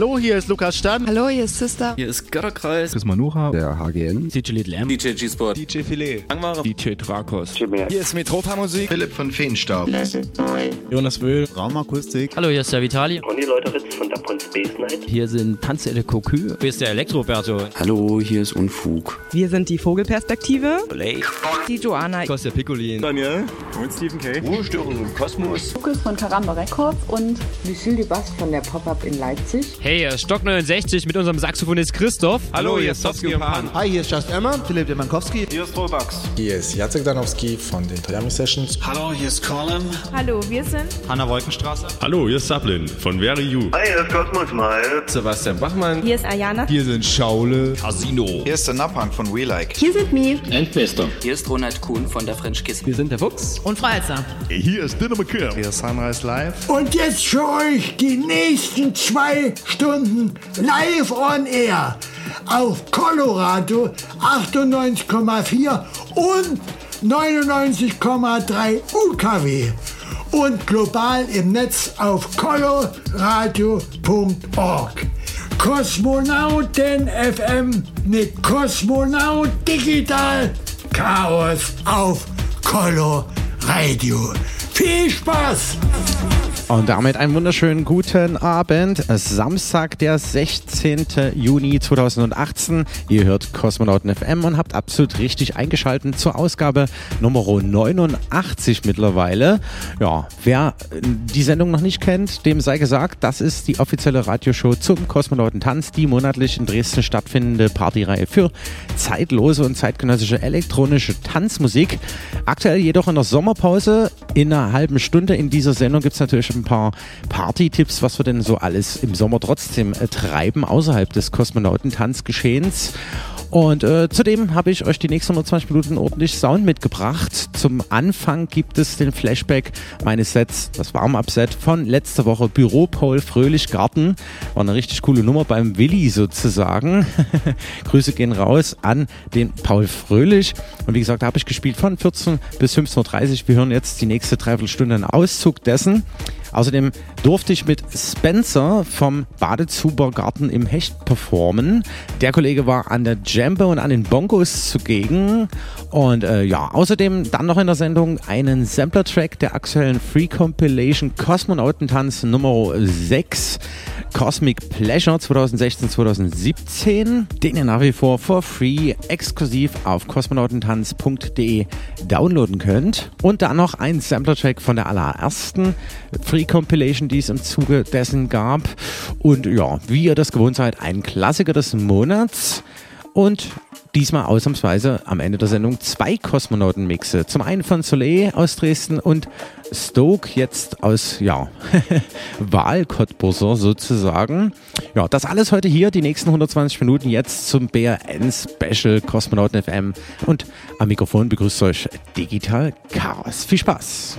Hallo, hier ist Lukas Stan. Hallo, hier ist Sister. Hier ist Götterkreis. Chris Manucha. Der HGN. DJ Little M. DJ G-Sport. DJ Filet. Langware. DJ Drakos. Hier ist Metropa Musik. Philipp von Feenstaub. Jonas Wöhl. Raumakustik. Hallo, hier ist der Vitali. Ronny Leuteritz von Dub und Space Night. Hier sind Tanzelle Kokü. Hier ist der Elektroberto. Hallo, hier ist Unfug. Wir sind die Vogelperspektive. Blake. Die Joanna. Kostja Piccolin. Daniel. Und Stephen K. Ruhestörung im Kosmos. Lukas von Karamba Records und Lucille Dubast von der Pop-Up in Leipzig. Hey, Stock 69 mit unserem Saxophonist Christoph. Hallo, hier ist Sofsky und Pan. Hi, hier ist Just Emma, Philipp Demankowski. Hier ist Robax. Hier ist Jacek Danowski von den Toyami Sessions. Hallo, hier ist Colin. Hallo, wir sind Hanna Wolkenstraße. Hallo, hier ist Sablin von Very You. Hi, hier ist Cosmos Mile. Sebastian Bachmann. Hier ist Ayana. Hier sind Schaule. Casino. Hier ist der Napang von We Like. Hier sind Mi. Endbester. Hier ist Ronald Kuhn von der French Kiss. Wir sind der Fuchs. Und Freizer. Hier ist Dinner McKim. Hier ist Sunrise Live. Und jetzt für euch die nächsten zwei Stunden live on air auf Colorado 98,4 und 99,3 UKW und global im Netz auf coloradio.org. Kosmonauten FM mit Kosmonaut Digital Chaos auf Colo Radio. Viel Spaß! Und damit einen wunderschönen guten Abend. Samstag, der 16. Juni 2018. Ihr hört Kosmonauten FM und habt absolut richtig eingeschaltet zur Ausgabe Nummer 89 mittlerweile. Ja, wer die Sendung noch nicht kennt, dem sei gesagt, das ist die offizielle Radioshow zum Kosmonautentanz, die monatlich in Dresden stattfindende Partyreihe für zeitlose und zeitgenössische elektronische Tanzmusik. Aktuell jedoch in der Sommerpause. In einer halben Stunde in dieser Sendung gibt es natürlich ein paar Party-Tipps, was wir denn so alles im Sommer trotzdem äh, treiben, außerhalb des Kosmonautentanzgeschehens. Und äh, zudem habe ich euch die nächsten 120 Minuten ordentlich Sound mitgebracht. Zum Anfang gibt es den Flashback meines Sets, das Warm-Up-Set von letzter Woche Büro Paul Fröhlich Garten. War eine richtig coole Nummer beim Willi sozusagen. Grüße gehen raus an den Paul Fröhlich. Und wie gesagt, da habe ich gespielt von 14 bis 15.30 Uhr. Wir hören jetzt die nächste Dreiviertelstunde einen Auszug dessen. Außerdem durfte ich mit Spencer vom Badezubergarten im Hecht performen. Der Kollege war an der Jambe und an den Bongos zugegen. Und äh, ja, außerdem dann noch in der Sendung einen Sampler-Track der aktuellen Free Compilation Kosmonautentanz Nummer 6. Cosmic Pleasure 2016-2017, den ihr nach wie vor for free exklusiv auf kosmonautentanz.de downloaden könnt. Und dann noch ein Sampler-Track von der allerersten Free Compilation, die es im Zuge dessen gab. Und ja, wie ihr das gewohnt seid, ein Klassiker des Monats. Und diesmal ausnahmsweise am Ende der Sendung zwei Kosmonauten-Mixe. Zum einen von Soleil aus Dresden und Stoke jetzt aus, ja, Wahlcottbusser sozusagen. Ja, das alles heute hier, die nächsten 120 Minuten jetzt zum BRN-Special Kosmonauten FM. Und am Mikrofon begrüßt euch Digital Chaos. Viel Spaß!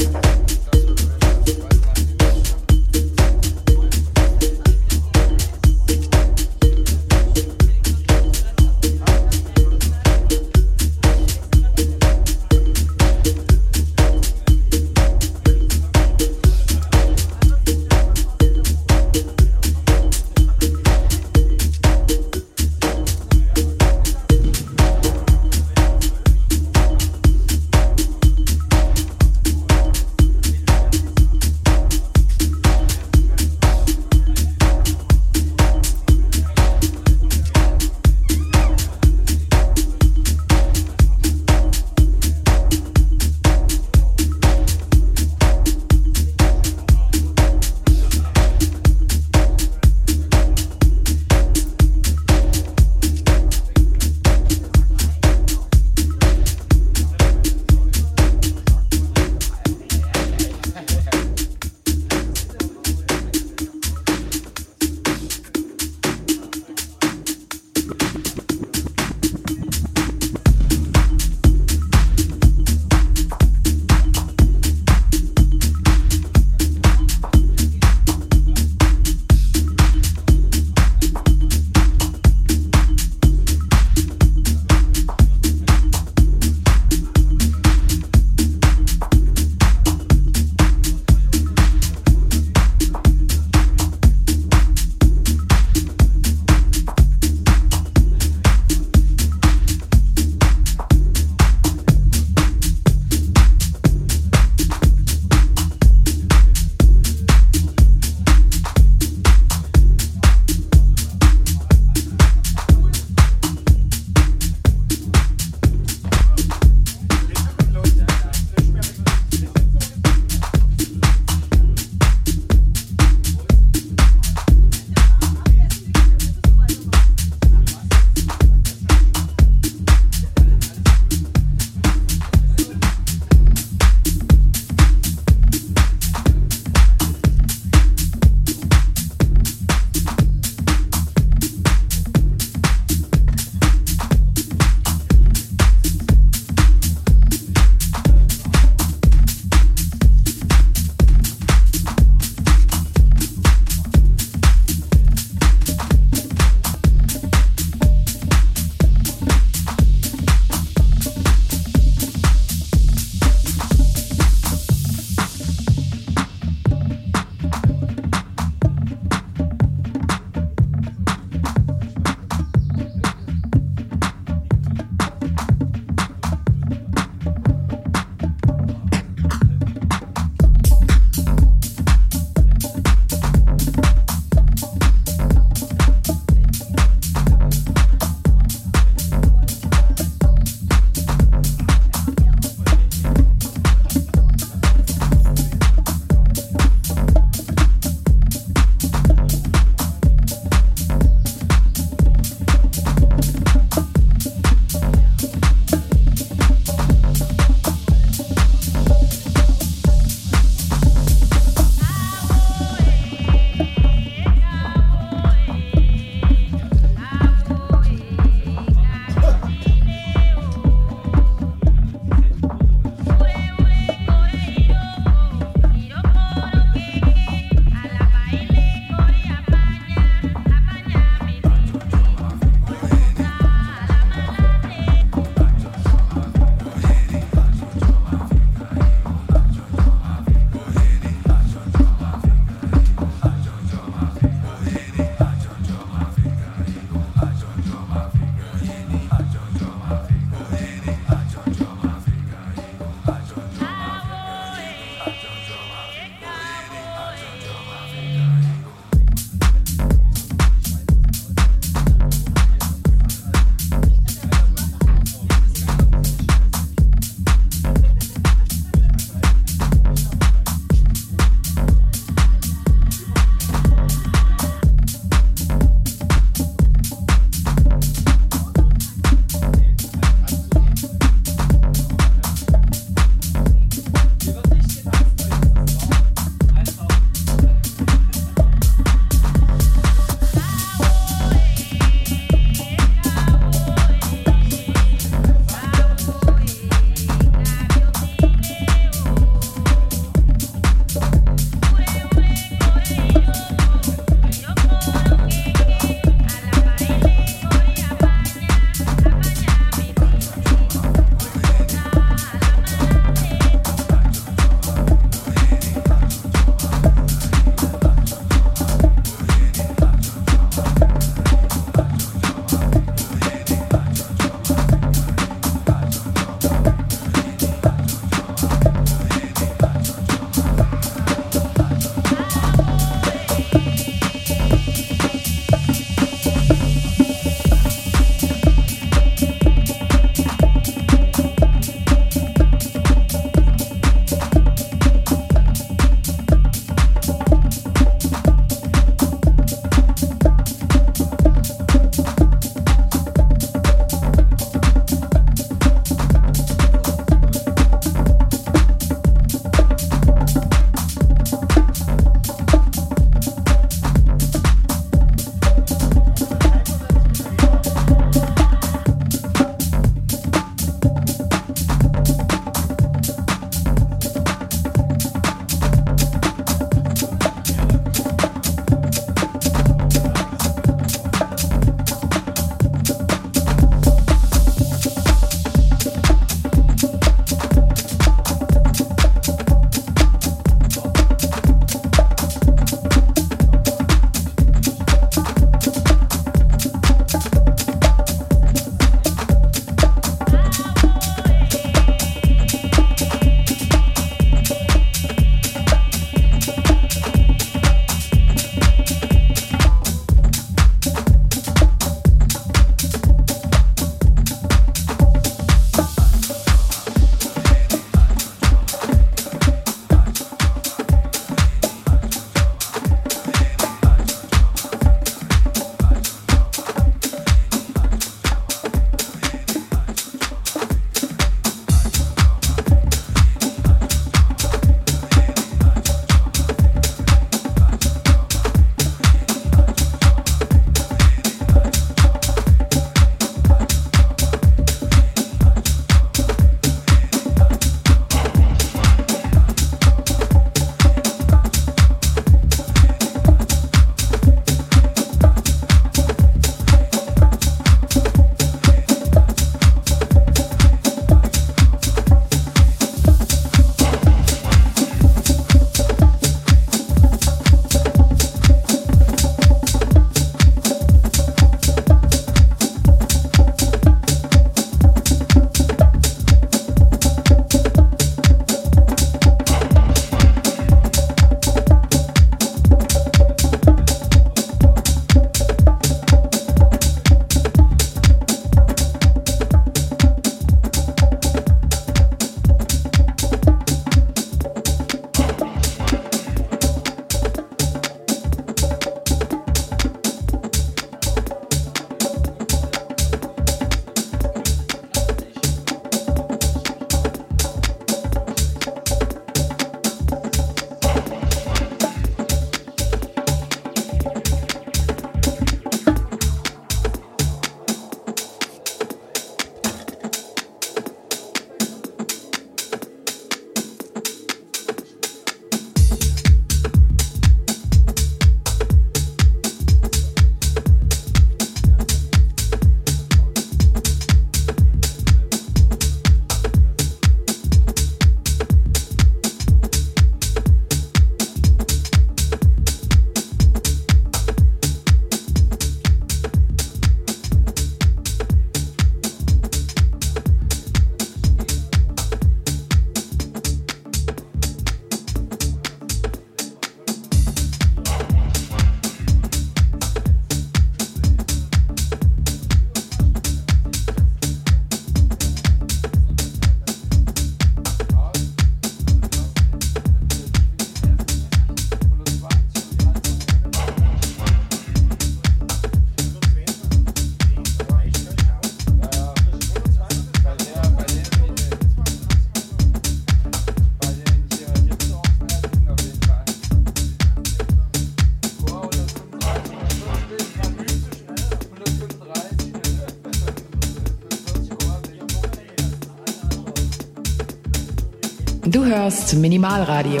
Du hörst Minimalradio.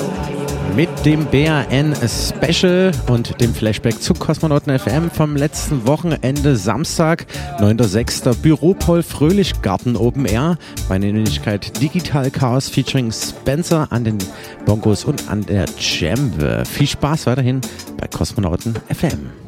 Mit dem BRN Special und dem Flashback zu Kosmonauten FM vom letzten Wochenende Samstag, 9.6. Büropol Fröhlich Garten Open Air. Meine Wenigkeit Digital Chaos featuring Spencer an den Bongos und an der Jambe. Viel Spaß weiterhin bei Kosmonauten FM.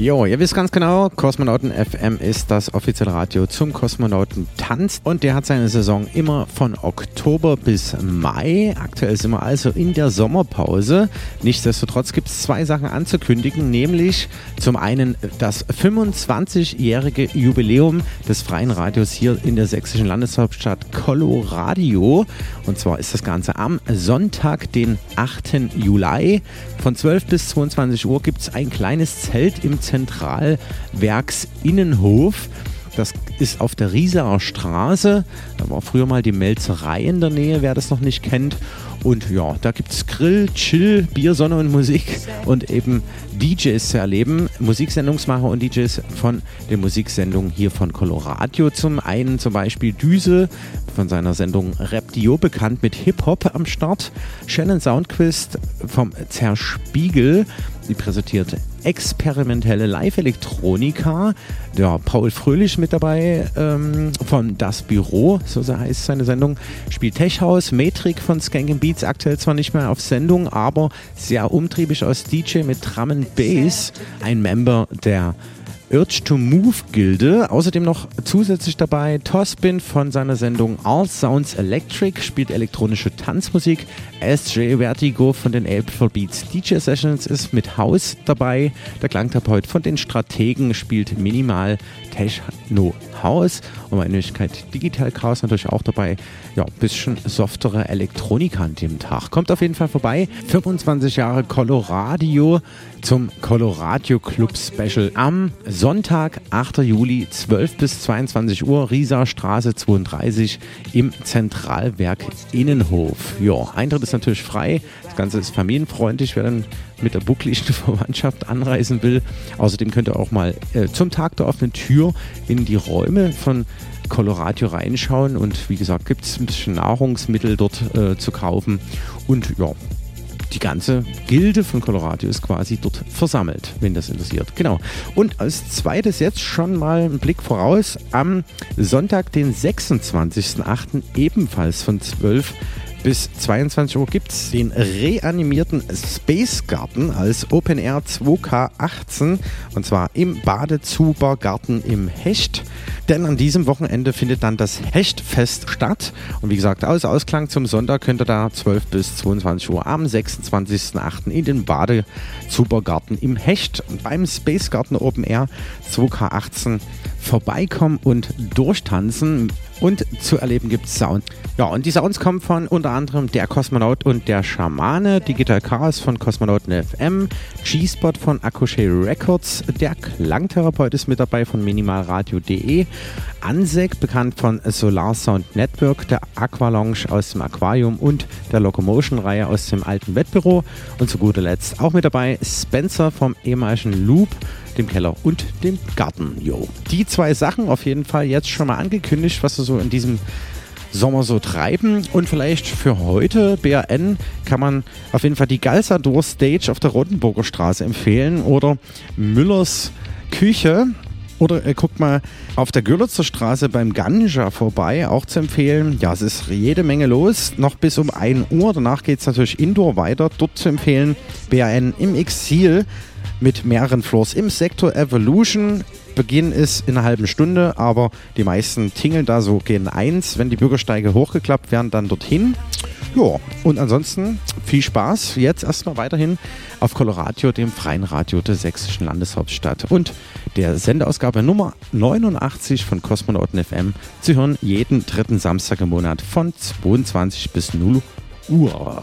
Jo, ihr wisst ganz genau, Kosmonauten FM ist das offizielle Radio zum Kosmonauten Tanz und der hat seine Saison immer von Oktober bis Mai. Aktuell sind wir also in der Sommerpause. Nichtsdestotrotz gibt es zwei Sachen anzukündigen, nämlich zum einen das 25-jährige Jubiläum des freien Radios hier in der sächsischen Landeshauptstadt Colorado. Und zwar ist das Ganze am Sonntag, den 8. Juli. Von 12 bis 22 Uhr gibt es ein kleines Zelt im Zentralwerksinnenhof. Das ist auf der Rieserer Straße. Da war früher mal die Melzerei in der Nähe, wer das noch nicht kennt. Und ja, da gibt es Grill, Chill, Bier, Sonne und Musik und eben DJs zu erleben. Musiksendungsmacher und DJs von der Musiksendung hier von Colorado. Zum einen zum Beispiel Düse von seiner Sendung Rap Dio, bekannt mit Hip-Hop am Start. Shannon Soundquist vom Zerspiegel. Die präsentiert experimentelle Live-Elektronika. Der Paul Fröhlich mit dabei ähm, von Das Büro, so heißt seine Sendung. Spielt Tech House, Metrik von Skanking Beats, aktuell zwar nicht mehr auf Sendung, aber sehr umtriebig als DJ mit Drum Bass. Ein Member der Urge to Move Gilde. Außerdem noch zusätzlich dabei Tospin von seiner Sendung All Sounds Electric, spielt elektronische Tanzmusik. SJ Vertigo von den April Beats DJ Sessions ist mit House dabei. Der Klangtherapeut von den Strategen spielt minimal Techno House. Und meine Möglichkeit Digital Chaos natürlich auch dabei. Ja, ein bisschen softere Elektronika an dem Tag. Kommt auf jeden Fall vorbei. 25 Jahre Colorado zum Colorado Club Special am Sonntag, 8. Juli, 12 bis 22 Uhr, Riesa Straße 32 im Zentralwerk Innenhof. Ja, Eintritt ist natürlich frei. Ganze ist familienfreundlich, wer dann mit der buckligen Verwandtschaft anreisen will. Außerdem könnt ihr auch mal äh, zum Tag der offenen Tür in die Räume von Colorado reinschauen und wie gesagt gibt es ein bisschen Nahrungsmittel dort äh, zu kaufen und ja, die ganze Gilde von Colorado ist quasi dort versammelt, wenn das interessiert. Genau. Und als zweites jetzt schon mal ein Blick voraus. Am Sonntag, den 26.08. ebenfalls von 12 bis 22 Uhr gibt es den reanimierten Space Garden als Open Air 2K18 und zwar im Badezubergarten im Hecht. Denn an diesem Wochenende findet dann das Hechtfest statt. Und wie gesagt, als Ausklang zum Sonntag könnt ihr da 12 bis 22 Uhr am 26.08. in den Badezubergarten im Hecht beim Space Garden Open Air 2K18 vorbeikommen und durchtanzen. Und zu erleben gibt es Sound. Ja, und die Sounds kommen von unter anderem der Kosmonaut und der Schamane, Digital Chaos von Kosmonauten FM, G-Spot von Akushe Records, der Klangtherapeut ist mit dabei von minimalradio.de, Ansek, bekannt von Solar Sound Network, der Aqualounge aus dem Aquarium und der Locomotion-Reihe aus dem alten Wettbüro und zu guter Letzt auch mit dabei Spencer vom ehemaligen Loop dem Keller und dem Garten. Jo. Die zwei Sachen auf jeden Fall jetzt schon mal angekündigt, was wir so in diesem Sommer so treiben. Und vielleicht für heute, BRN, kann man auf jeden Fall die Galsador Stage auf der Rotenburger Straße empfehlen oder Müllers Küche. Oder äh, guckt mal auf der Görlitzer Straße beim Ganja vorbei, auch zu empfehlen. Ja, es ist jede Menge los, noch bis um 1 Uhr. Danach geht es natürlich indoor weiter. Dort zu empfehlen, BRN im Exil mit mehreren Floors im Sektor Evolution. Beginn ist in einer halben Stunde, aber die meisten tingeln da so gegen eins. Wenn die Bürgersteige hochgeklappt werden, dann dorthin. Ja, und ansonsten viel Spaß. Jetzt erstmal weiterhin auf Colorado, dem freien Radio der sächsischen Landeshauptstadt. Und der Sendeausgabe Nummer 89 von Kosmonauten FM zu hören jeden dritten Samstag im Monat von 22 bis 0 Uhr.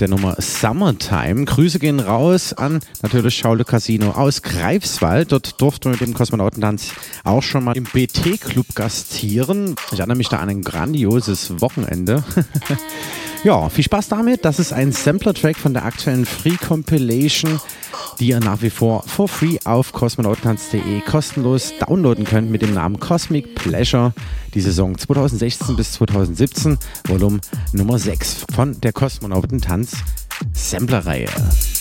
der Nummer Summertime. Grüße gehen raus an natürlich Schaule Casino aus Greifswald. Dort durften wir mit dem Kosmonautentanz auch schon mal im BT-Club gastieren. Ich erinnere mich da an ein grandioses Wochenende. ja, viel Spaß damit. Das ist ein Sampler-Track von der aktuellen Free Compilation, die ihr nach wie vor for free auf kosmonautentanz.de kostenlos downloaden könnt mit dem Namen Cosmic Pleasure. Die Saison 2016 bis 2017, Volume Nummer 6 von der Kosmonautentanz Sampler-Reihe. You're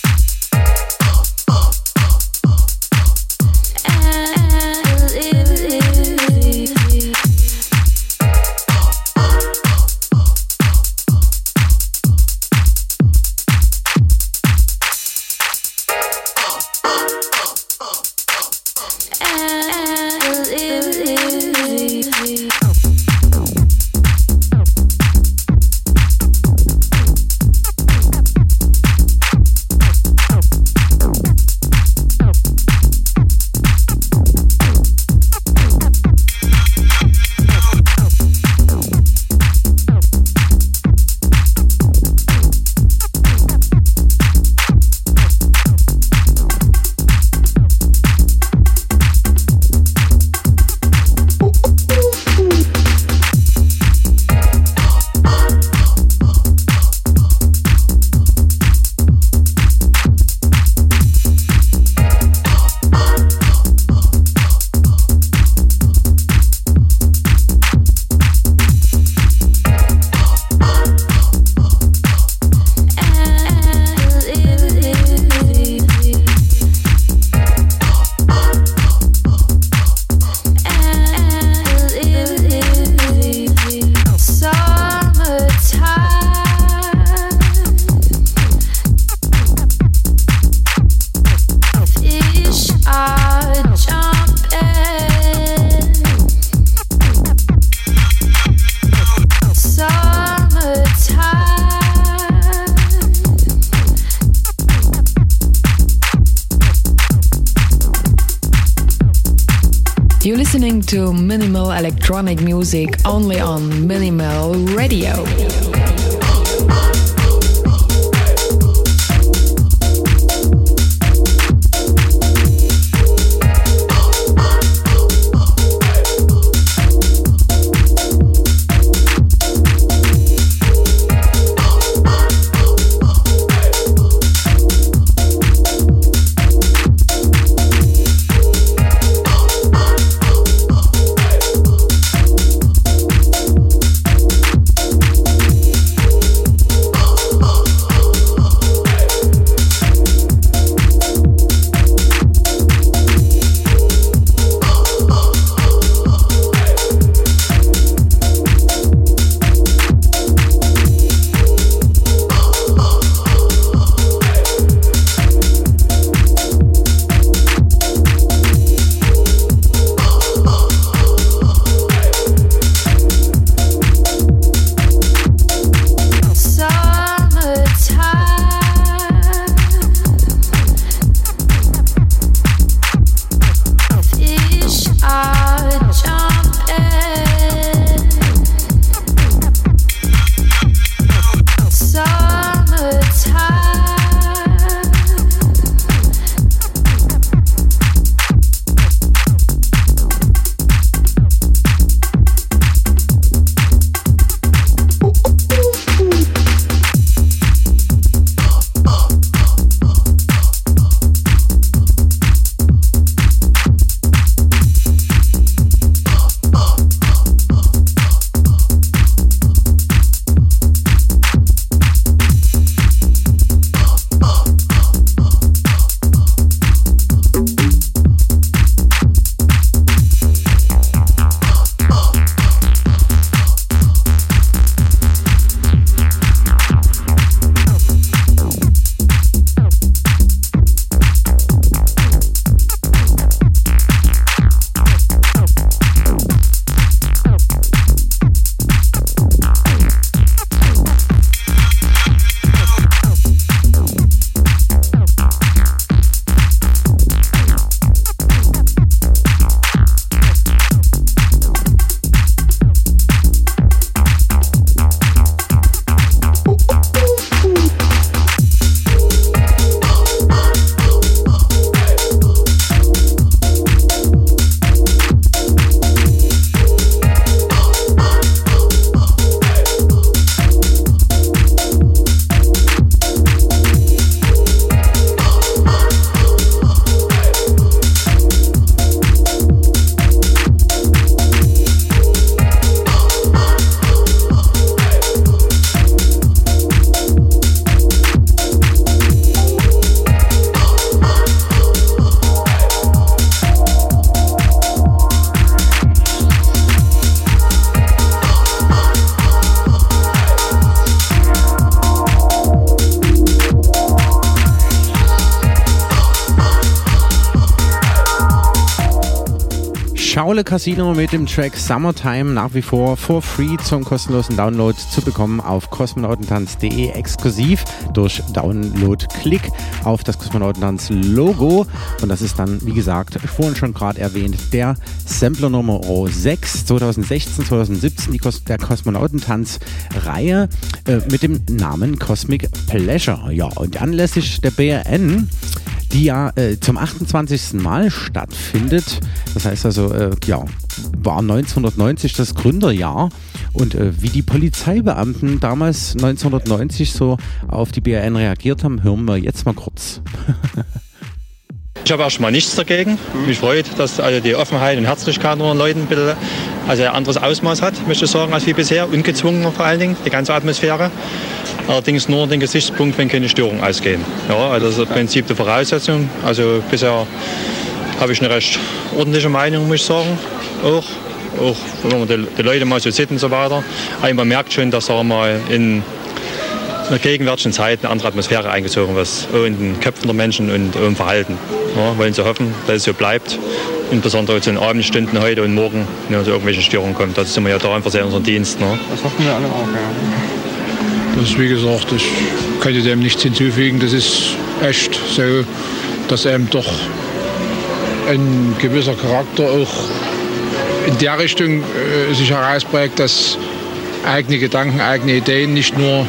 to minimal electronic music only on Minimal Radio. Schaule Casino mit dem Track Summertime nach wie vor for free zum kostenlosen Download zu bekommen auf kosmonautentanz.de exklusiv durch Download-Klick auf das Kosmonautentanz-Logo. Und das ist dann, wie gesagt, vorhin schon gerade erwähnt, der Sampler Nummer 6 2016, 2017, die Kos der Kosmonautentanz-Reihe äh, mit dem Namen Cosmic Pleasure. Ja, und anlässlich der BRN die ja äh, zum 28. Mal stattfindet. Das heißt also, äh, ja, war 1990 das Gründerjahr. Und äh, wie die Polizeibeamten damals 1990 so auf die BRN reagiert haben, hören wir jetzt mal kurz. Ich habe erstmal nichts dagegen. Mich freut, dass also die Offenheit und Herzlichkeit unter den Leuten ein bisschen also ein anderes Ausmaß hat, möchte ich sagen, als wie bisher. Ungezwungen vor allen Dingen, die ganze Atmosphäre. Allerdings nur den Gesichtspunkt, wenn keine Störungen ausgehen. Ja, also das ist im Prinzip die Voraussetzung. Also bisher habe ich eine recht ordentliche Meinung, muss ich sagen. Auch, auch wenn man die, die Leute mal so sieht und so weiter. Aber man merkt schon, dass sagen mal in der gegenwärtigen Zeit eine andere Atmosphäre eingezogen wird, auch in den Köpfen der Menschen und im Verhalten. Ja, wollen sie hoffen, dass es so bleibt. Insbesondere zu den Abendstunden heute und morgen, wenn es irgendwelche Störungen kommt. Das sind wir ja da einfach sehr in unserem Dienst. Ne? Das hoffen wir alle auch, ja. Das ist wie gesagt, ich könnte dem nichts hinzufügen. Das ist echt so, dass eben doch ein gewisser Charakter auch in der Richtung äh, sich herausprägt, dass eigene Gedanken, eigene Ideen nicht nur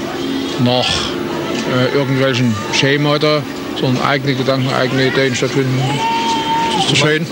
nach äh, irgendwelchen Schemata, sondern eigene Gedanken, eigene Ideen stattfinden. Das ist so schön.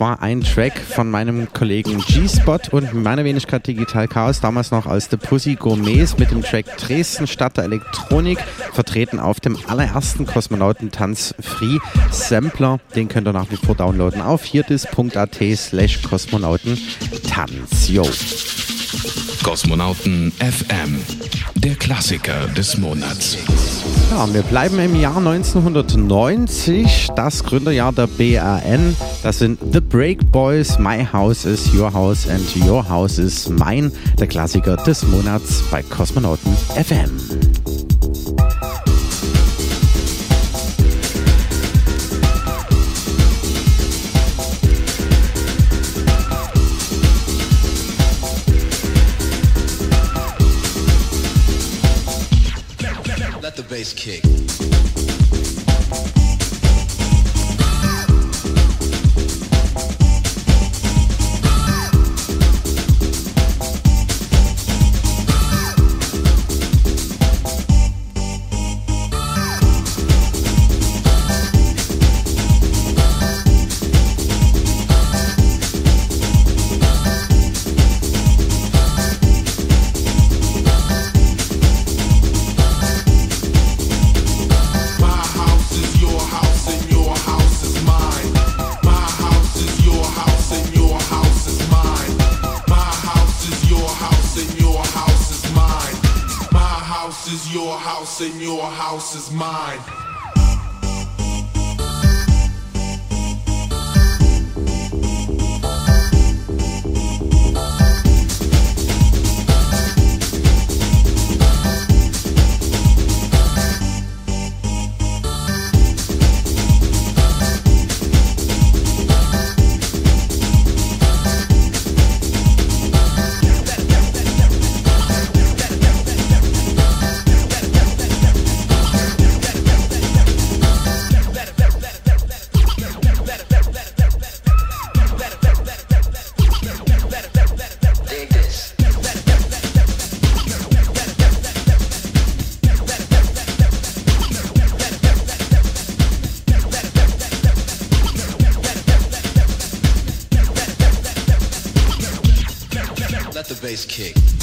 War ein Track von meinem Kollegen G-Spot und meiner Wenigkeit Digital Chaos, damals noch als The Pussy Gourmets mit dem Track Dresden Stadt der Elektronik, vertreten auf dem allerersten Kosmonautentanz Free Sampler. Den könnt ihr nach wie vor downloaden auf hierdis.at slash Kosmonautentanz. Yo. Kosmonauten FM, der Klassiker des Monats. Ja, wir bleiben im Jahr 1990, das Gründerjahr der BRN. Das sind The Break Boys, My House is Your House and Your House is Mine, der Klassiker des Monats bei Kosmonauten FM. Bass kick.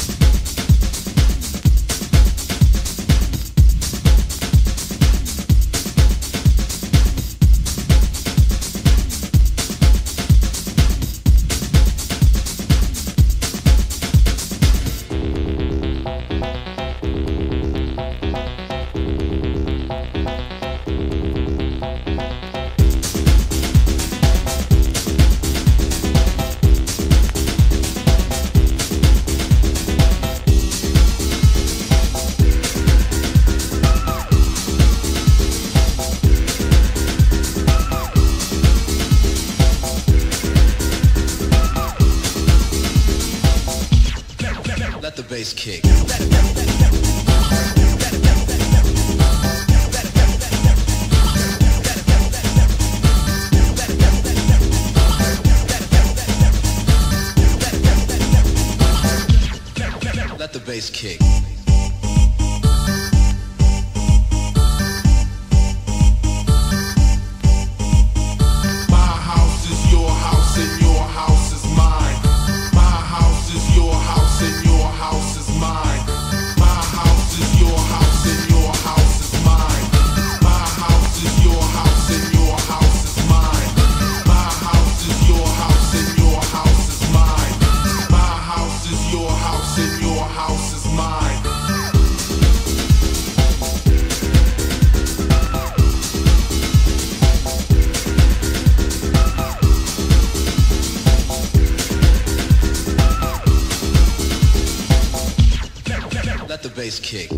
Kick.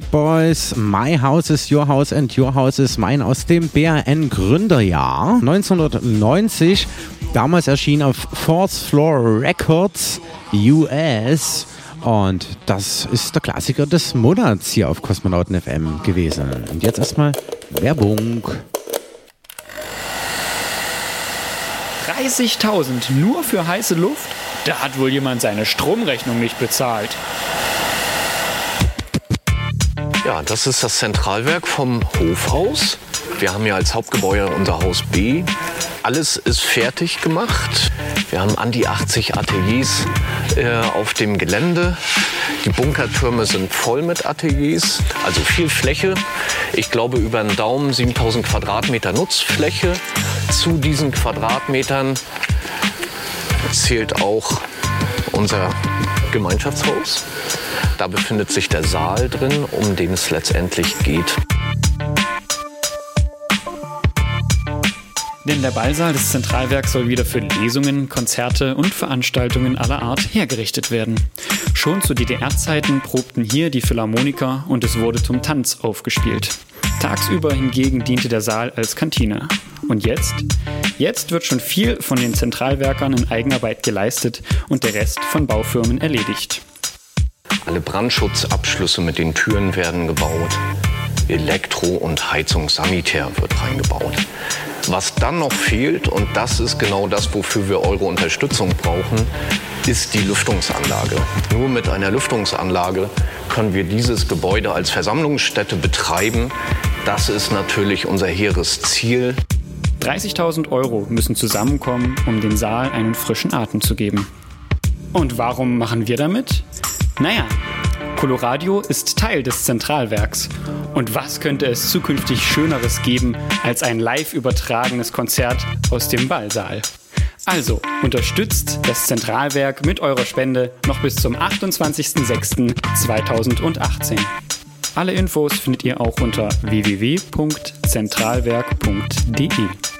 Break Boys, My House is Your House and Your House is Mine aus dem BRN Gründerjahr 1990. Damals erschien auf Fourth Floor Records US. Und das ist der Klassiker des Monats hier auf Kosmonauten FM gewesen. Und jetzt erstmal Werbung. 30.000 nur für heiße Luft? Da hat wohl jemand seine Stromrechnung nicht bezahlt. Ja, das ist das Zentralwerk vom Hofhaus. Wir haben ja als Hauptgebäude unser Haus B. Alles ist fertig gemacht. Wir haben an die 80 Ateliers äh, auf dem Gelände. Die Bunkertürme sind voll mit Ateliers, also viel Fläche. Ich glaube über einen Daumen 7000 Quadratmeter Nutzfläche. Zu diesen Quadratmetern zählt auch unser Gemeinschaftshaus. Da befindet sich der Saal drin, um den es letztendlich geht. Denn der Ballsaal des Zentralwerks soll wieder für Lesungen, Konzerte und Veranstaltungen aller Art hergerichtet werden. Schon zu DDR-Zeiten probten hier die Philharmoniker und es wurde zum Tanz aufgespielt. Tagsüber hingegen diente der Saal als Kantine. Und jetzt? Jetzt wird schon viel von den Zentralwerkern in Eigenarbeit geleistet und der Rest von Baufirmen erledigt. Alle Brandschutzabschlüsse mit den Türen werden gebaut. Elektro- und Heizungssanitär wird reingebaut. Was dann noch fehlt, und das ist genau das, wofür wir eure Unterstützung brauchen, ist die Lüftungsanlage. Nur mit einer Lüftungsanlage können wir dieses Gebäude als Versammlungsstätte betreiben. Das ist natürlich unser hehres Ziel. 30.000 Euro müssen zusammenkommen, um dem Saal einen frischen Atem zu geben. Und warum machen wir damit? Naja, Coloradio ist Teil des Zentralwerks. Und was könnte es zukünftig Schöneres geben als ein live übertragenes Konzert aus dem Ballsaal? Also unterstützt das Zentralwerk mit eurer Spende noch bis zum 28.06.2018. Alle Infos findet ihr auch unter www.zentralwerk.de.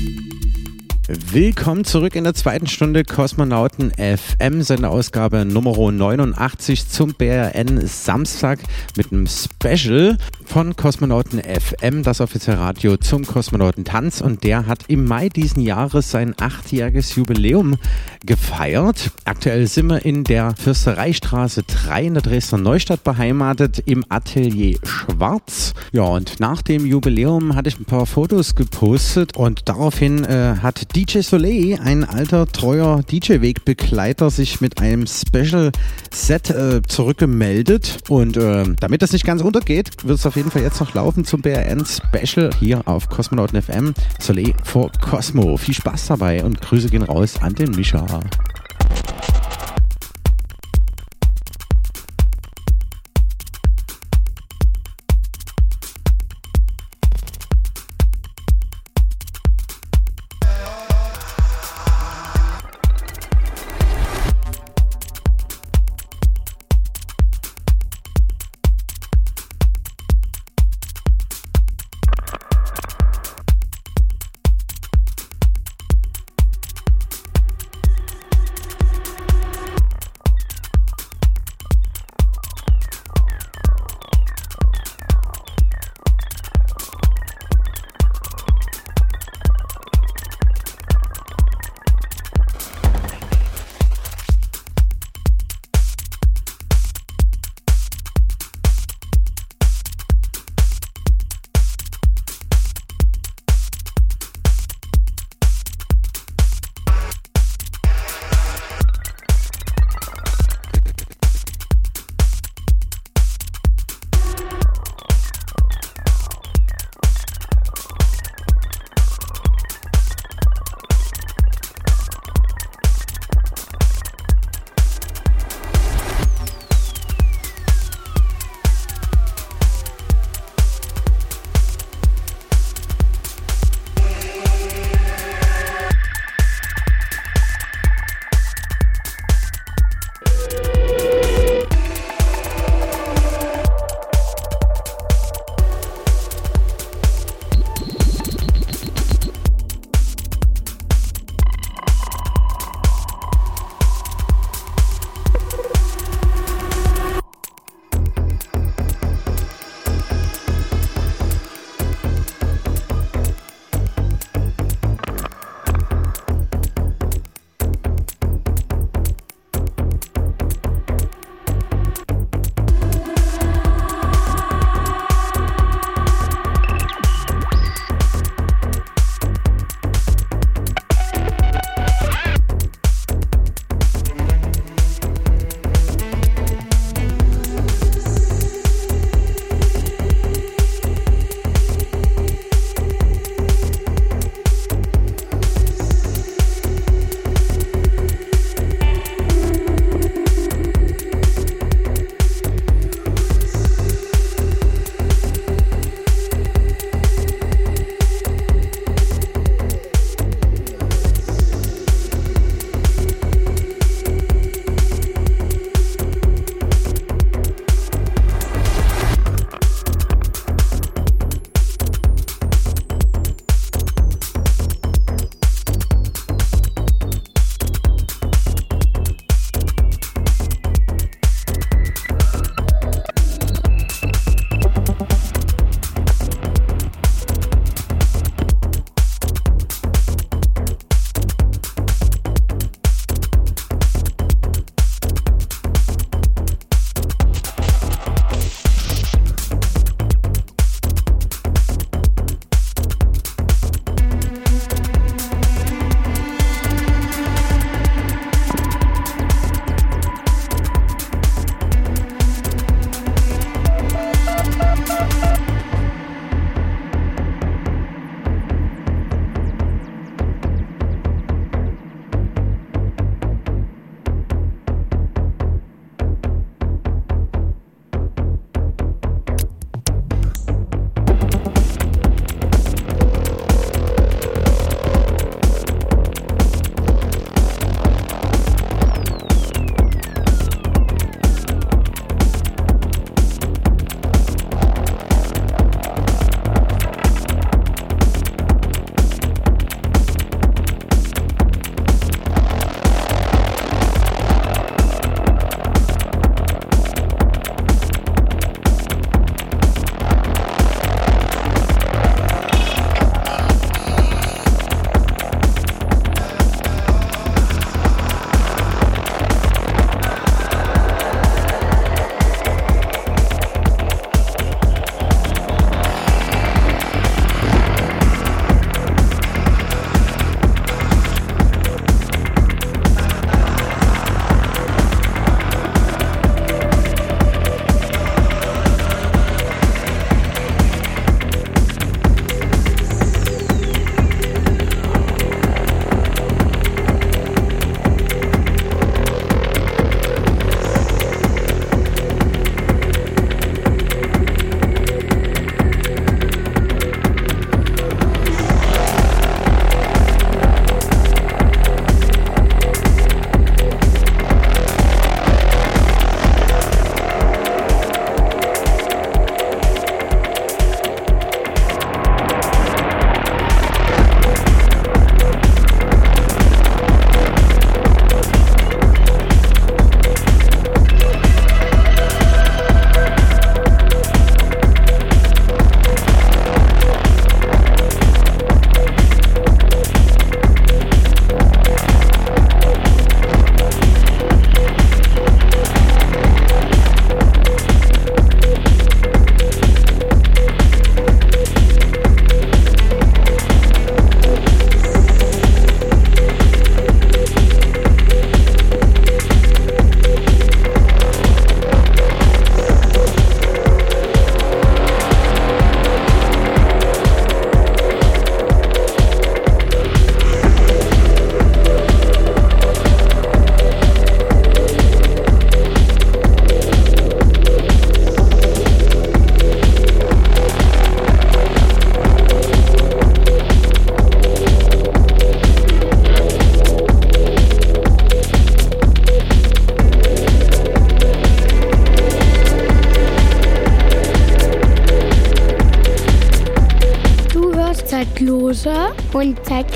Willkommen zurück in der zweiten Stunde Kosmonauten FM, seine Ausgabe Nummer 89 zum BRN Samstag mit einem Special von Kosmonauten FM, das offizielle Radio zum Kosmonautentanz und der hat im Mai diesen Jahres sein achtjähriges Jubiläum gefeiert. Aktuell sind wir in der Fürstereistraße 3 in der Dresdner Neustadt beheimatet im Atelier Schwarz. Ja, und nach dem Jubiläum hatte ich ein paar Fotos gepostet und daraufhin äh, hat DJ Soleil, ein alter, treuer DJ-Wegbegleiter, sich mit einem Special-Set äh, zurückgemeldet. Und äh, damit das nicht ganz untergeht, wird es auf jeden Fall jetzt noch laufen zum BRN Special hier auf Kosmonauten FM. Soleil vor Cosmo. Viel Spaß dabei und Grüße gehen raus an den Mischa.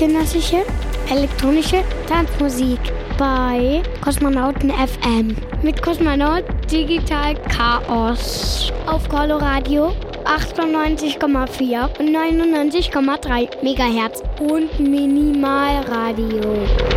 Zeitgenössische elektronische Tanzmusik bei Kosmonauten FM mit Kosmonaut Digital Chaos auf Coloradio 98,4 und 99,3 Megahertz und Minimalradio.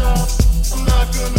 up. I'm not gonna.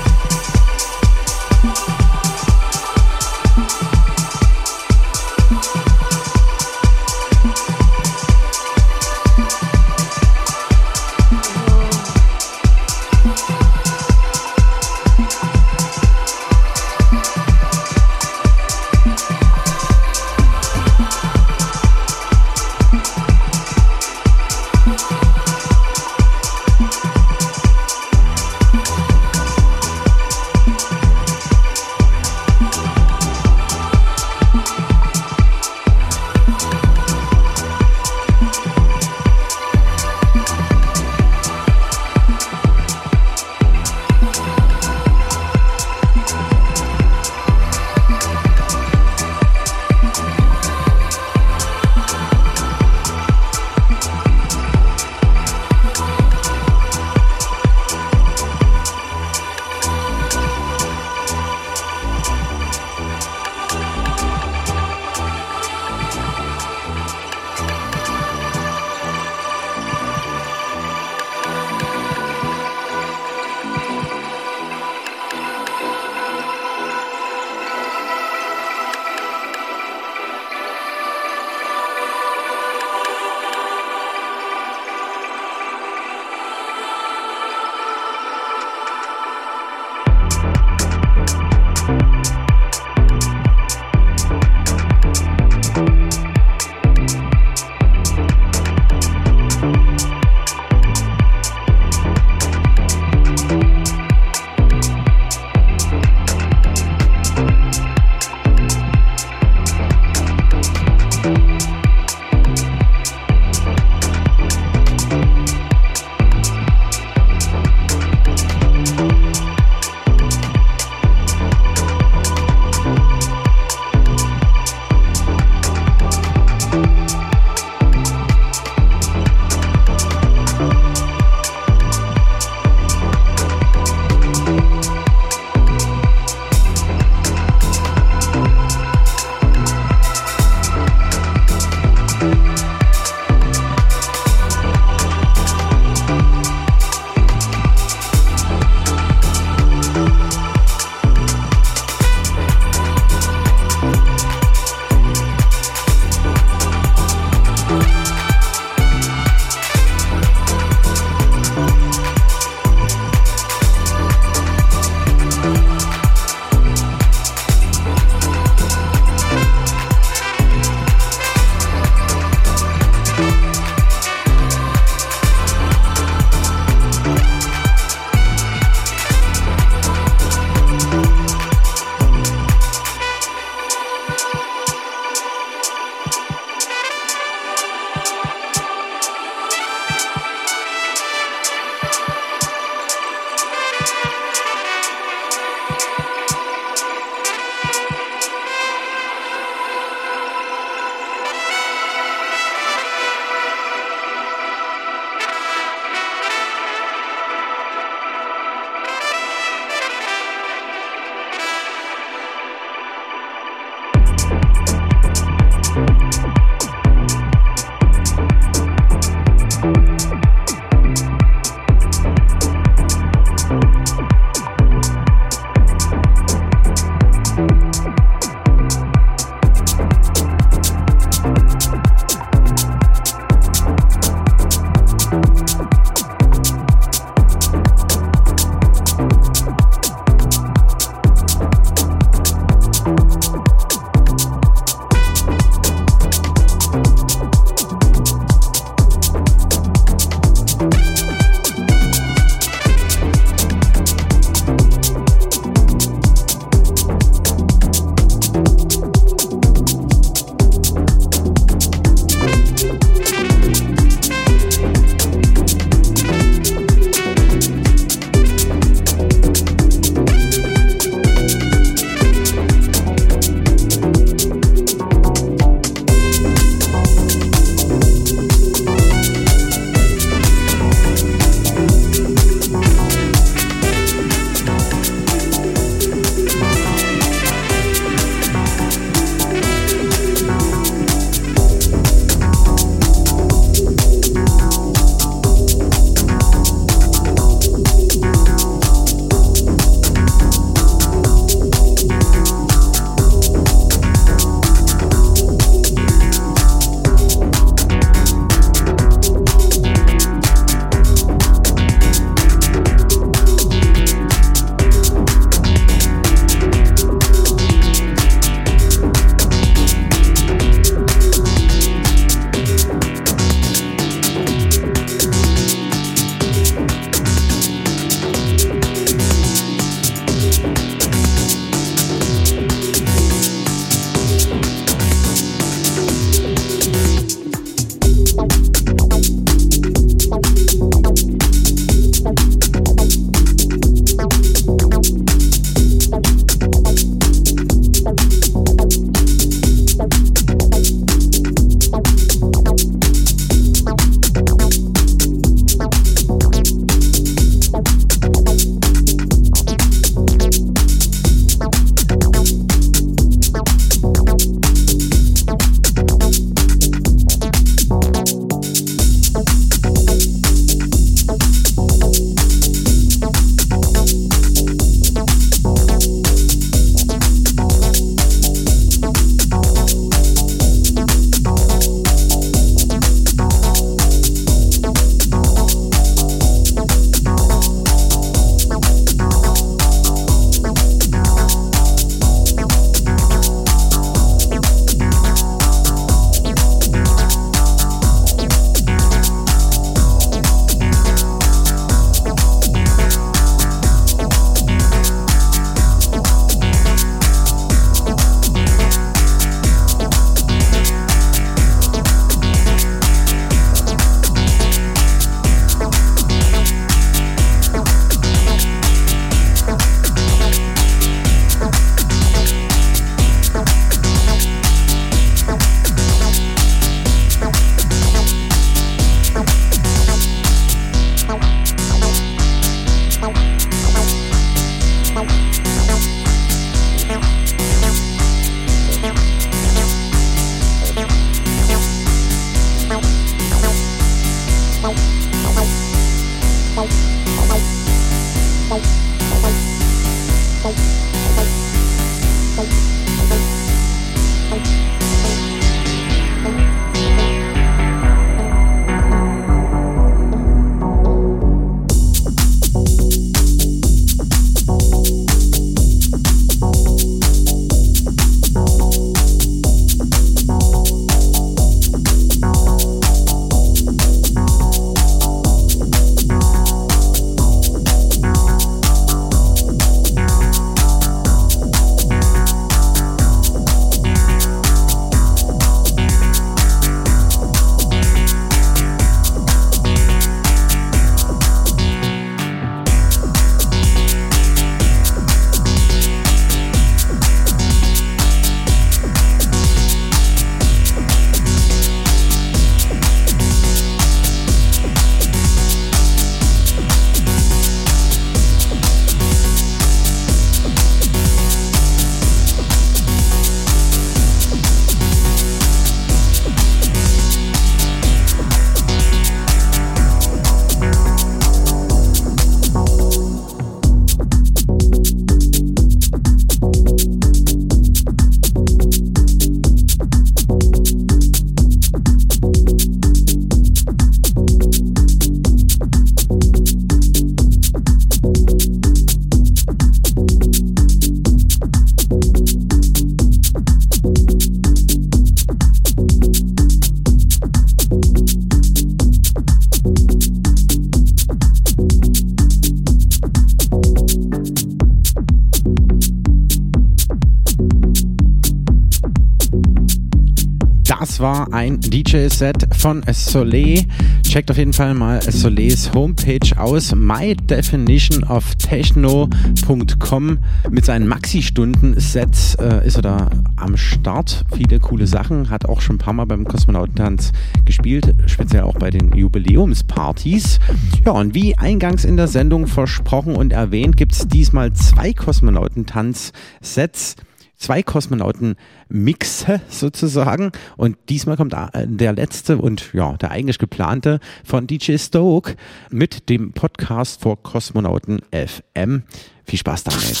Von Soleil. Checkt auf jeden Fall mal Soleils Homepage aus. mydefinitionoftechno.com. Mit seinen Maxi-Stunden-Sets äh, ist er da am Start. Viele coole Sachen. Hat auch schon ein paar Mal beim Kosmonautentanz gespielt. Speziell auch bei den Jubiläumspartys. Ja, und wie eingangs in der Sendung versprochen und erwähnt, gibt es diesmal zwei Kosmonautentanz-Sets zwei Kosmonauten-Mixe sozusagen. Und diesmal kommt äh, der letzte und ja, der eigentlich geplante von DJ Stoke mit dem Podcast vor Kosmonauten FM. Viel Spaß damit.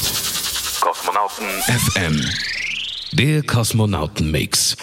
Kosmonauten FM. Der Kosmonauten-Mix.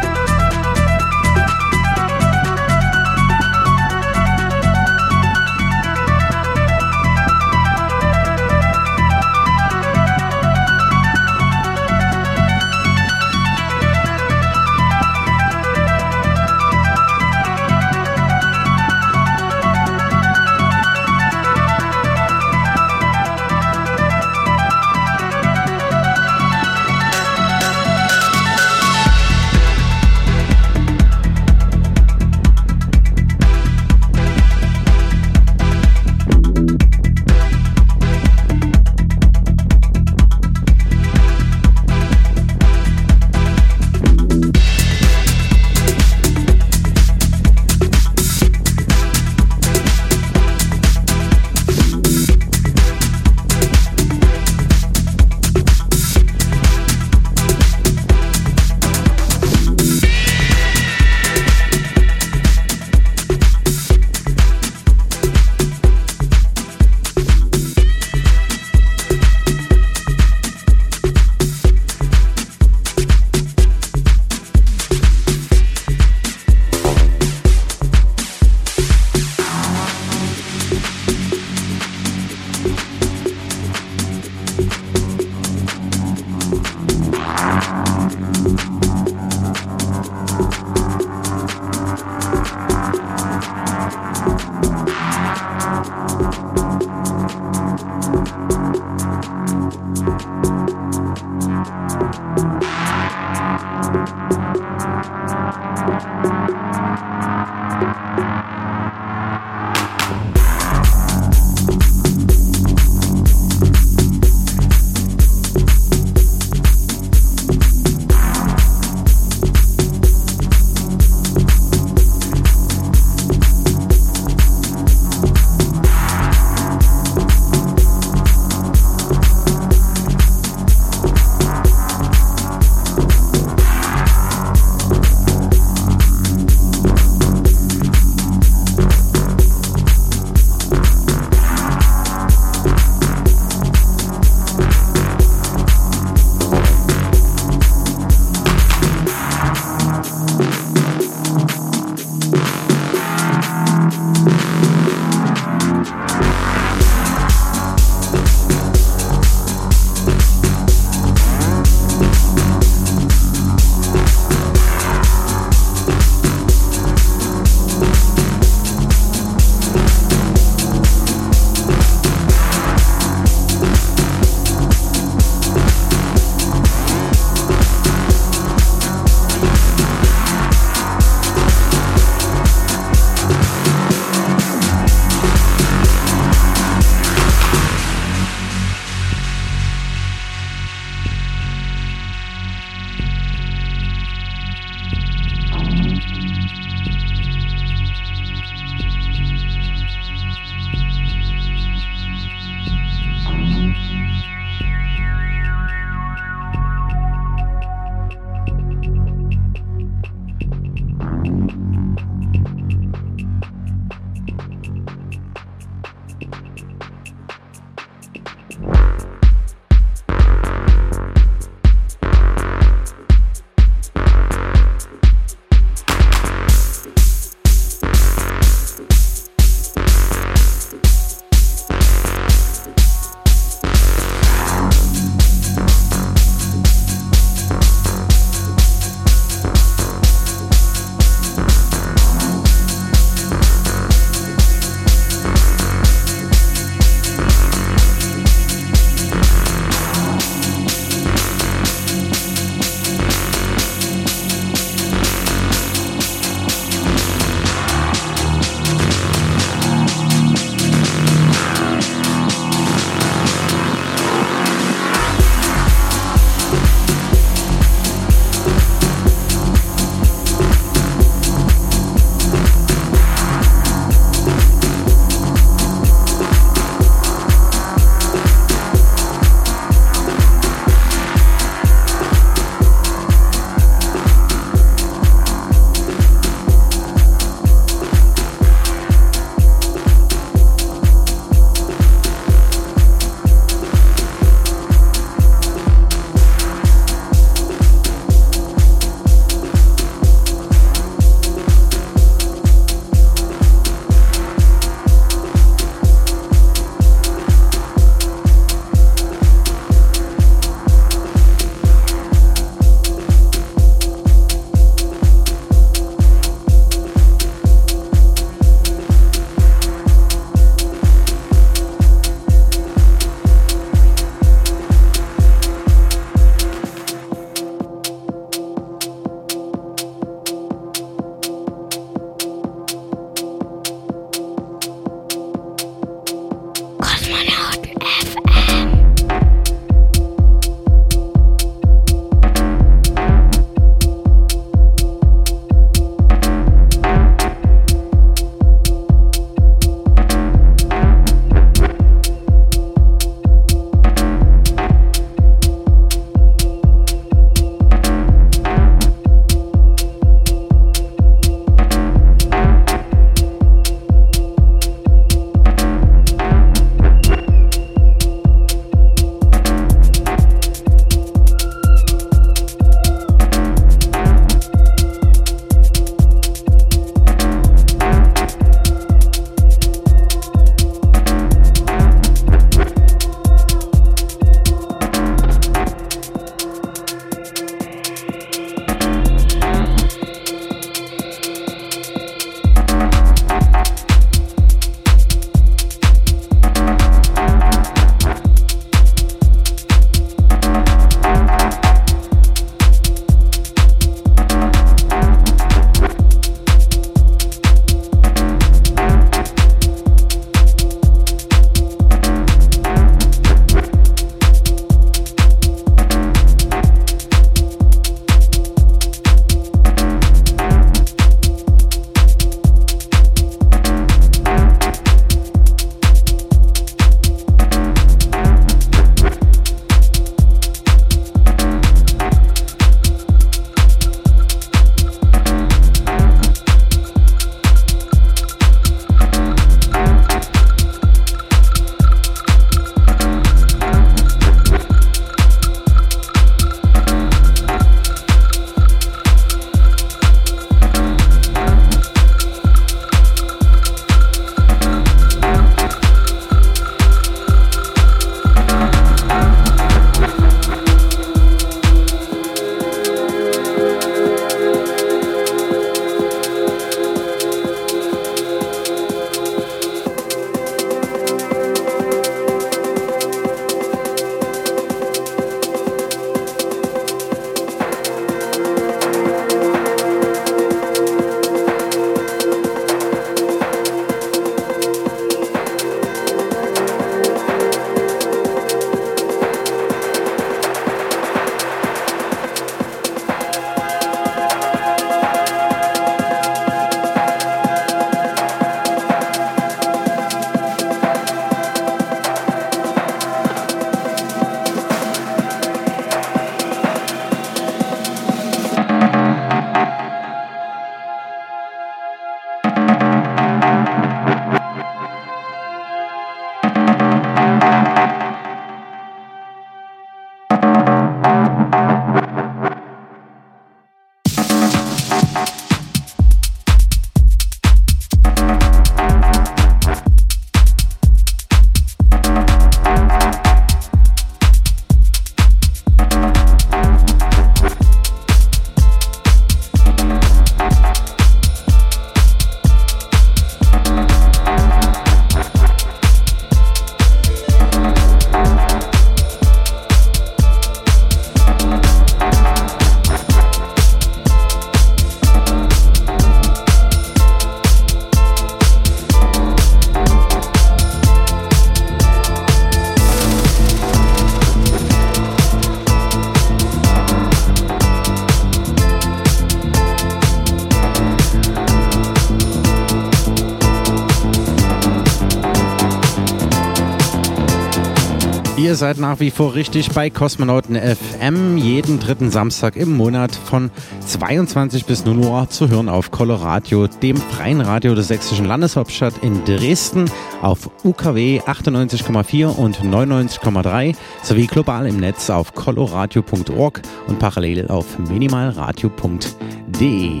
Ihr seid nach wie vor richtig bei Kosmonauten FM, jeden dritten Samstag im Monat von 22 bis 0 Uhr zu hören auf Coloradio, dem freien Radio der sächsischen Landeshauptstadt in Dresden, auf UKW 98,4 und 99,3 sowie global im Netz auf coloradio.org und parallel auf minimalradio.de.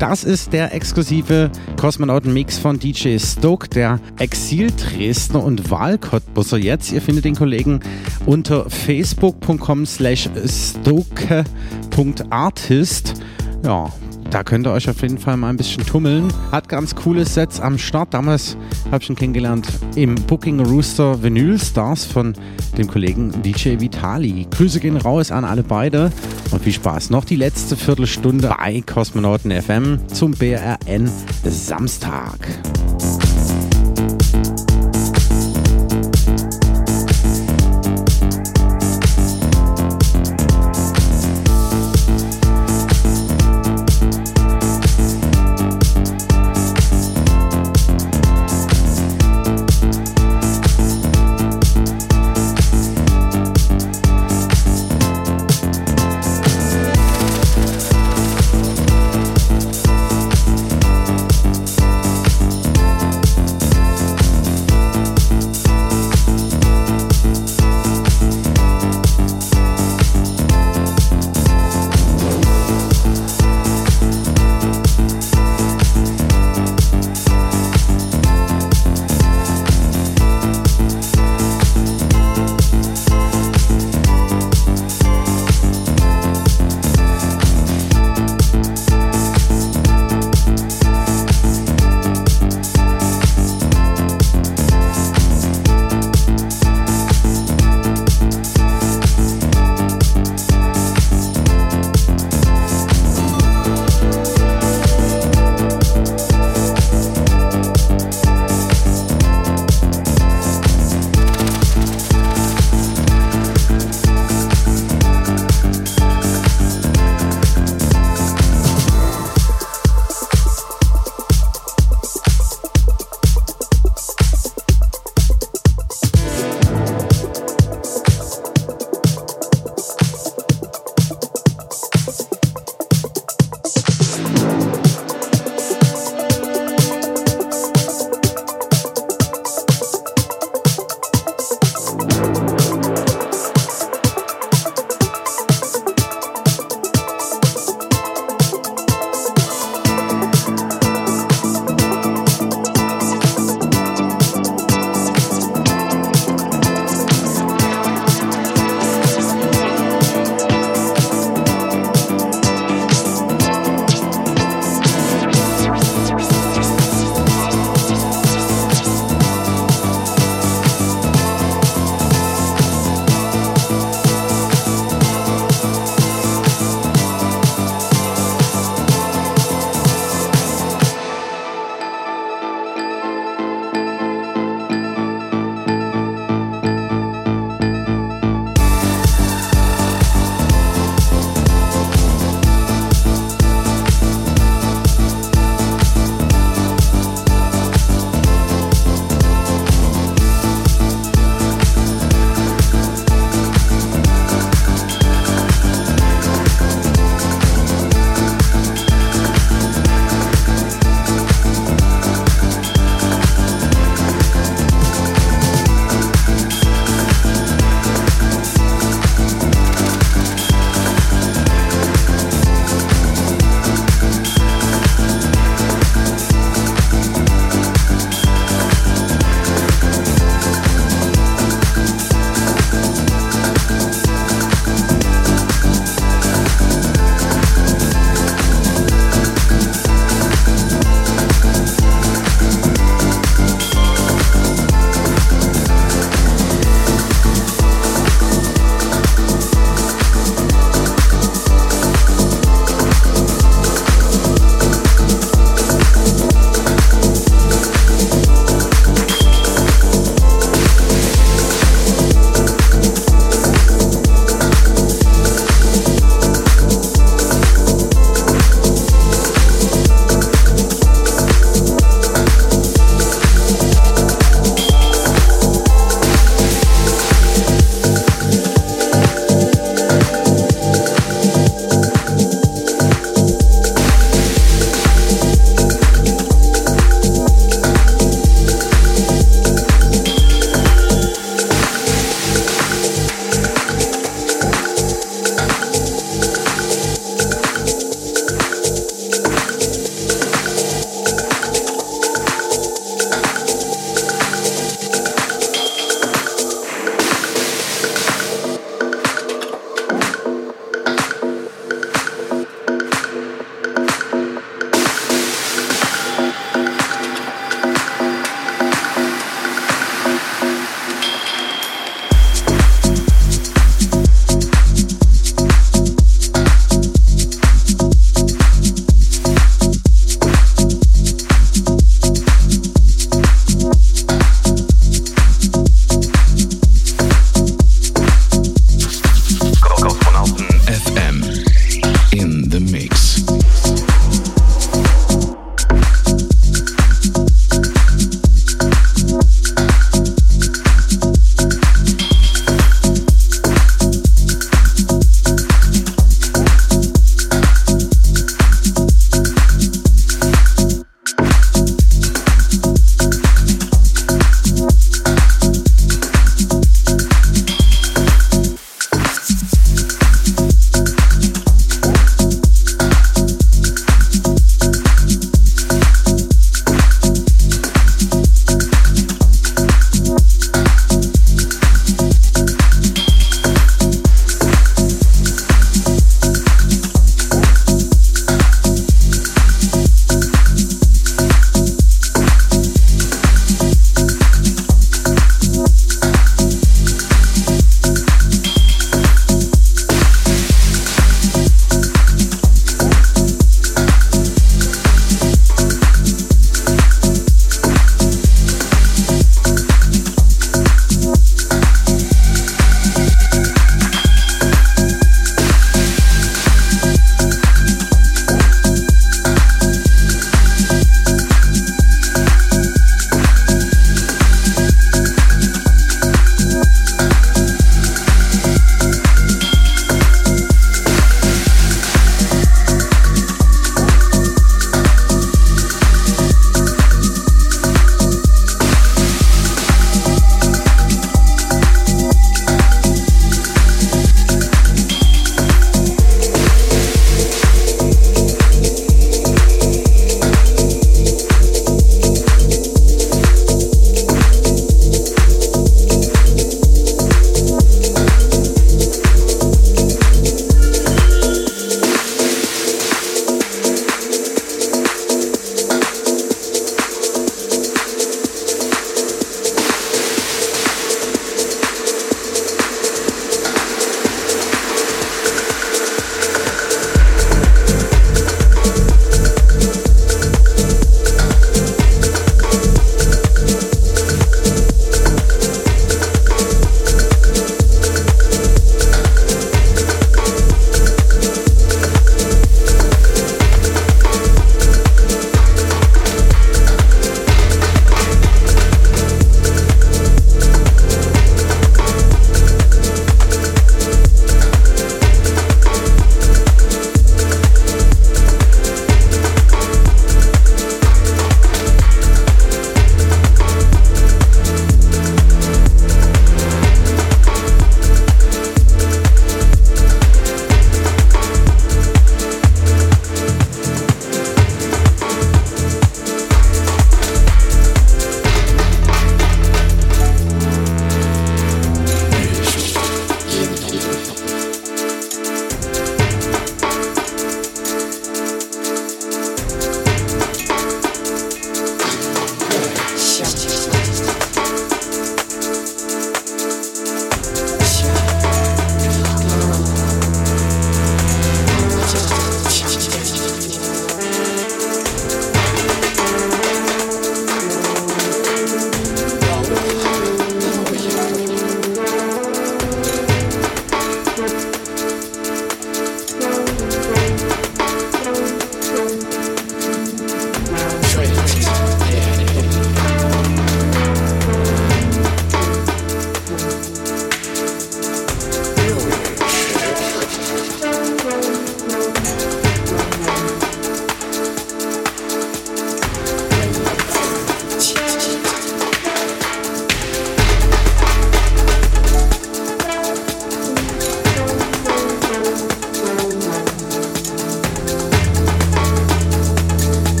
Das ist der exklusive Kosmonauten-Mix von DJ Stoke, der Exil-Dresdner und Wahlcottbusser jetzt. Ihr findet den Kollegen unter facebook.com slash stoke.artist. Ja, da könnt ihr euch auf jeden Fall mal ein bisschen tummeln. Hat ganz coole Sets am Start. Damals habe ich ihn kennengelernt im Booking Rooster Vinyl Stars von dem Kollegen DJ Vitali. Grüße gehen raus an alle beide und viel Spaß. Noch die letzte Viertelstunde bei Kosmonauten FM zum BRN Samstag.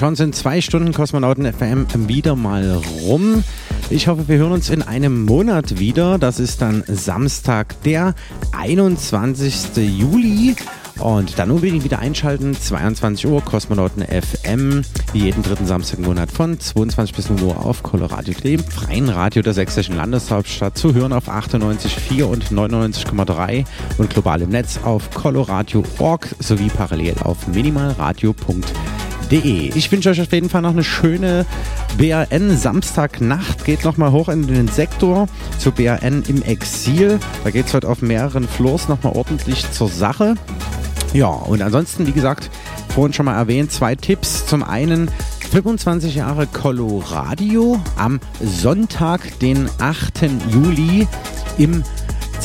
Schon sind zwei Stunden Kosmonauten FM wieder mal rum. Ich hoffe, wir hören uns in einem Monat wieder. Das ist dann Samstag, der 21. Juli. Und dann unbedingt wieder einschalten, 22 Uhr, Kosmonauten FM, jeden dritten Samstag im Monat von 22 bis 0 Uhr auf Coloradio, dem freien Radio der sächsischen Landeshauptstadt, zu hören auf 98,4 und 99,3 und global im Netz auf coloradio.org sowie parallel auf minimalradio.de. Ich wünsche euch auf jeden Fall noch eine schöne BRN Samstagnacht. Geht nochmal hoch in den Sektor zu BRN im Exil. Da geht es heute auf mehreren Floors nochmal ordentlich zur Sache. Ja, und ansonsten, wie gesagt, vorhin schon mal erwähnt, zwei Tipps. Zum einen 25 Jahre Coloradio am Sonntag, den 8. Juli im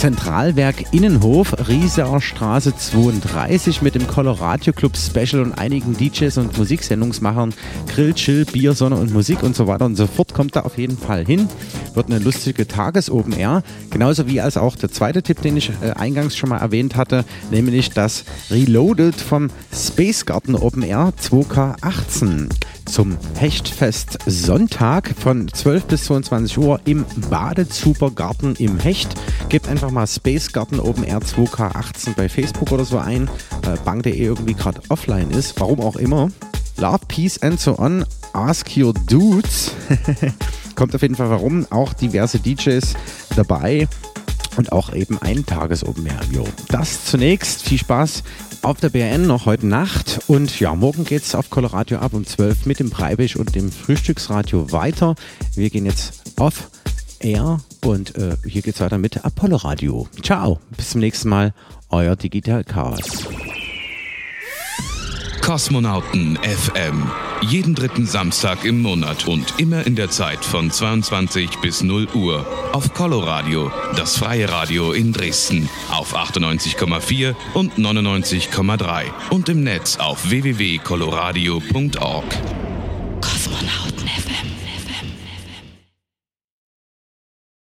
Zentralwerk Innenhof, Rieserer Straße 32 mit dem Coloradio Club Special und einigen DJs und Musiksendungsmachern. Grill, Chill, Bier, Sonne und Musik und so weiter und so fort. Kommt da auf jeden Fall hin. Wird eine lustige Tages-Open Air. Genauso wie als auch der zweite Tipp, den ich äh, eingangs schon mal erwähnt hatte, nämlich das Reloaded vom Space Garden Open Air 2K18 zum Hechtfest Sonntag von 12 bis 22 Uhr im Badezubergarten im Hecht. Gebt einfach mal Space Garden Open Air 2K18 bei Facebook oder so ein, weil Bang.de irgendwie gerade offline ist, warum auch immer. Love, Peace and so on. Ask your dudes. Kommt auf jeden Fall warum. Auch diverse DJs dabei und auch eben ein Tages-Open Air. Jo. Das zunächst. Viel Spaß auf der BRN noch heute Nacht. Und ja, morgen geht es auf Coloradio ab um 12 mit dem Breibisch und dem Frühstücksradio weiter. Wir gehen jetzt auf Air und äh, hier geht's weiter mit Apollo Radio. Ciao, bis zum nächsten Mal, euer Digital Chaos. Kosmonauten FM. Jeden dritten Samstag im Monat und immer in der Zeit von 22 bis 0 Uhr auf Coloradio, das freie Radio in Dresden auf 98,4 und 99,3 und im Netz auf www.coloradio.org. Kosmonauten.